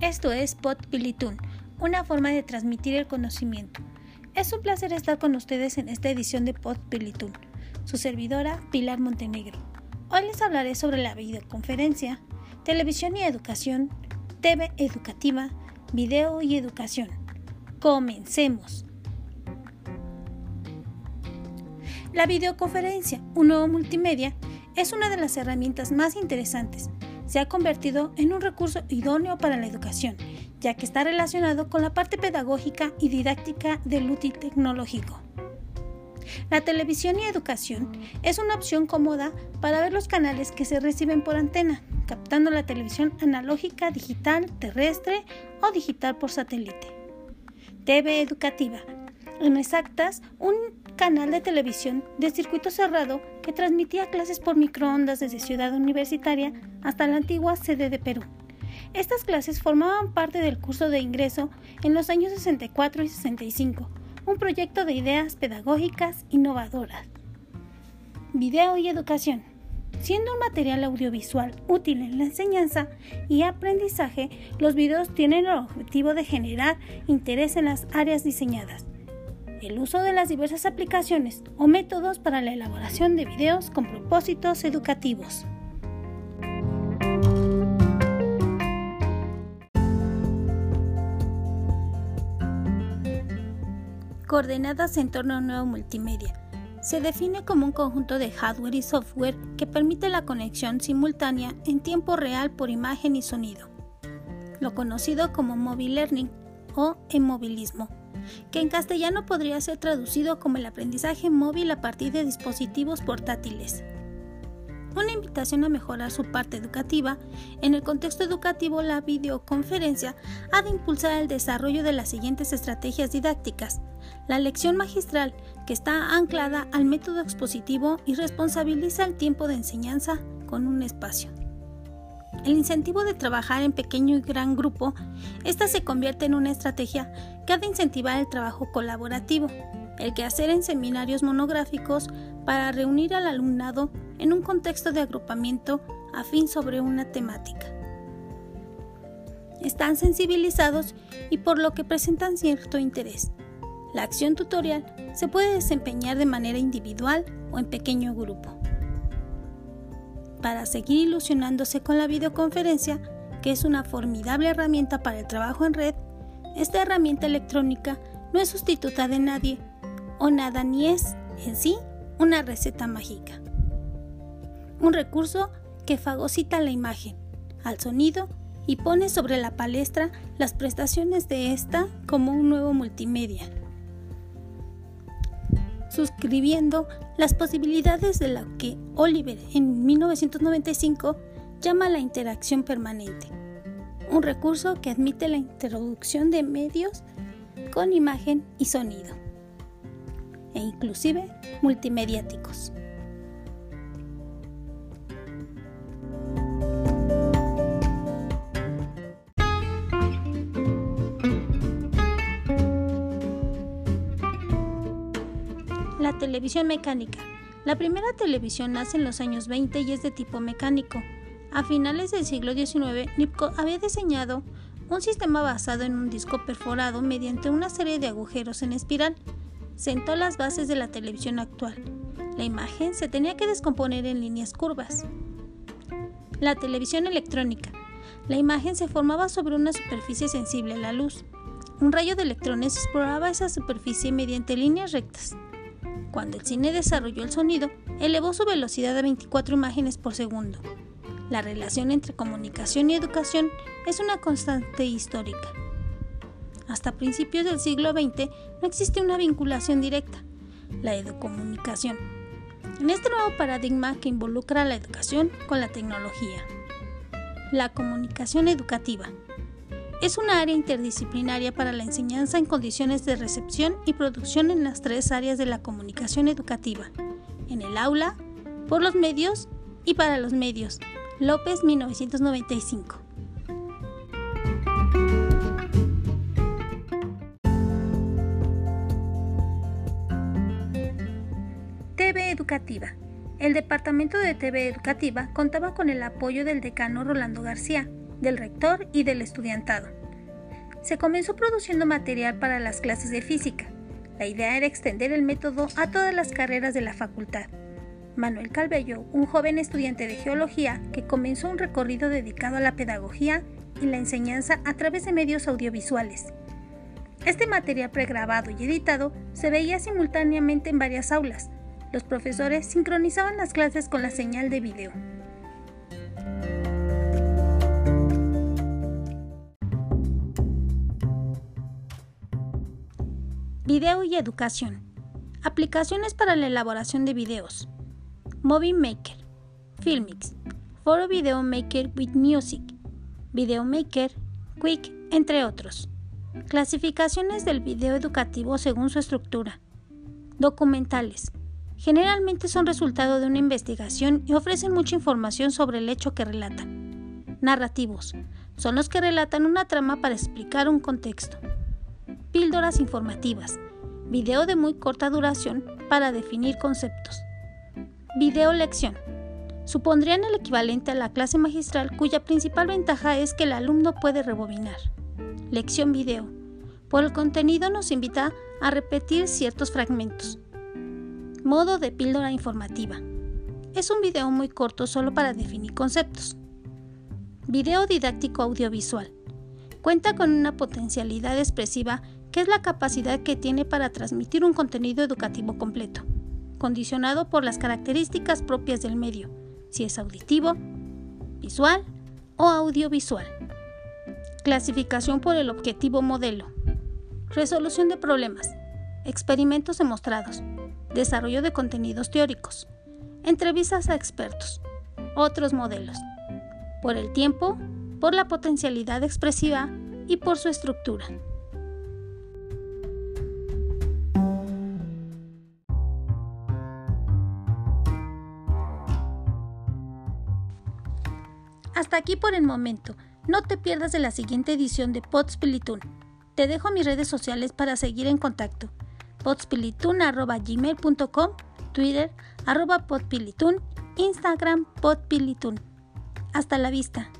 Esto es Podpilitun, una forma de transmitir el conocimiento. Es un placer estar con ustedes en esta edición de Podpilitun. Su servidora, Pilar Montenegro. Hoy les hablaré sobre la videoconferencia, televisión y educación, TV educativa, video y educación. Comencemos. La videoconferencia, un nuevo multimedia, es una de las herramientas más interesantes se ha convertido en un recurso idóneo para la educación, ya que está relacionado con la parte pedagógica y didáctica del útil tecnológico. La televisión y educación es una opción cómoda para ver los canales que se reciben por antena, captando la televisión analógica, digital, terrestre o digital por satélite. TV educativa. En exactas, un canal de televisión de circuito cerrado que transmitía clases por microondas desde Ciudad Universitaria hasta la antigua sede de Perú. Estas clases formaban parte del curso de ingreso en los años 64 y 65, un proyecto de ideas pedagógicas innovadoras. Video y educación. Siendo un material audiovisual útil en la enseñanza y aprendizaje, los videos tienen el objetivo de generar interés en las áreas diseñadas el uso de las diversas aplicaciones o métodos para la elaboración de videos con propósitos educativos. Coordenadas en torno a un nuevo multimedia. Se define como un conjunto de hardware y software que permite la conexión simultánea en tiempo real por imagen y sonido, lo conocido como mobile learning o emovilismo que en castellano podría ser traducido como el aprendizaje móvil a partir de dispositivos portátiles. Una invitación a mejorar su parte educativa, en el contexto educativo la videoconferencia ha de impulsar el desarrollo de las siguientes estrategias didácticas. La lección magistral, que está anclada al método expositivo y responsabiliza el tiempo de enseñanza con un espacio. El incentivo de trabajar en pequeño y gran grupo, esta se convierte en una estrategia que ha de incentivar el trabajo colaborativo, el que hacer en seminarios monográficos para reunir al alumnado en un contexto de agrupamiento afín sobre una temática. Están sensibilizados y por lo que presentan cierto interés. La acción tutorial se puede desempeñar de manera individual o en pequeño grupo para seguir ilusionándose con la videoconferencia, que es una formidable herramienta para el trabajo en red, esta herramienta electrónica no es sustituta de nadie o nada ni es, en sí, una receta mágica. Un recurso que fagocita la imagen, al sonido y pone sobre la palestra las prestaciones de esta como un nuevo multimedia suscribiendo las posibilidades de lo que Oliver en 1995 llama la interacción permanente, un recurso que admite la introducción de medios con imagen y sonido, e inclusive multimediáticos. Televisión mecánica. La primera televisión nace en los años 20 y es de tipo mecánico. A finales del siglo XIX, Nipko había diseñado un sistema basado en un disco perforado mediante una serie de agujeros en espiral. Sentó las bases de la televisión actual. La imagen se tenía que descomponer en líneas curvas. La televisión electrónica. La imagen se formaba sobre una superficie sensible a la luz. Un rayo de electrones exploraba esa superficie mediante líneas rectas. Cuando el cine desarrolló el sonido, elevó su velocidad a 24 imágenes por segundo. La relación entre comunicación y educación es una constante histórica. Hasta principios del siglo XX no existe una vinculación directa, la educomunicación, en este nuevo paradigma que involucra la educación con la tecnología. La comunicación educativa es una área interdisciplinaria para la enseñanza en condiciones de recepción y producción en las tres áreas de la comunicación educativa, en el aula, por los medios y para los medios. López 1995. TV Educativa. El Departamento de TV Educativa contaba con el apoyo del decano Rolando García, del rector y del estudiantado. Se comenzó produciendo material para las clases de física. La idea era extender el método a todas las carreras de la facultad. Manuel Calvello, un joven estudiante de geología que comenzó un recorrido dedicado a la pedagogía y la enseñanza a través de medios audiovisuales. Este material pregrabado y editado se veía simultáneamente en varias aulas. Los profesores sincronizaban las clases con la señal de video. Video y educación. Aplicaciones para la elaboración de videos. Movie Maker, Filmix, Foro Video Maker with Music, Video Maker, Quick, entre otros. Clasificaciones del video educativo según su estructura. Documentales. Generalmente son resultado de una investigación y ofrecen mucha información sobre el hecho que relatan. Narrativos. Son los que relatan una trama para explicar un contexto. Píldoras informativas. Video de muy corta duración para definir conceptos. Video lección supondrían el equivalente a la clase magistral cuya principal ventaja es que el alumno puede rebobinar. Lección video. Por el contenido nos invita a repetir ciertos fragmentos. Modo de píldora informativa. Es un video muy corto solo para definir conceptos. Video didáctico audiovisual. Cuenta con una potencialidad expresiva que es la capacidad que tiene para transmitir un contenido educativo completo, condicionado por las características propias del medio, si es auditivo, visual o audiovisual. Clasificación por el objetivo modelo. Resolución de problemas. Experimentos demostrados. Desarrollo de contenidos teóricos. Entrevistas a expertos. Otros modelos. Por el tiempo, por la potencialidad expresiva y por su estructura. Hasta aquí por el momento. No te pierdas de la siguiente edición de Podspilitun. Te dejo mis redes sociales para seguir en contacto. podspilitun.gmail.com, Twitter, arroba podpilitun, Instagram podpilitun. Hasta la vista.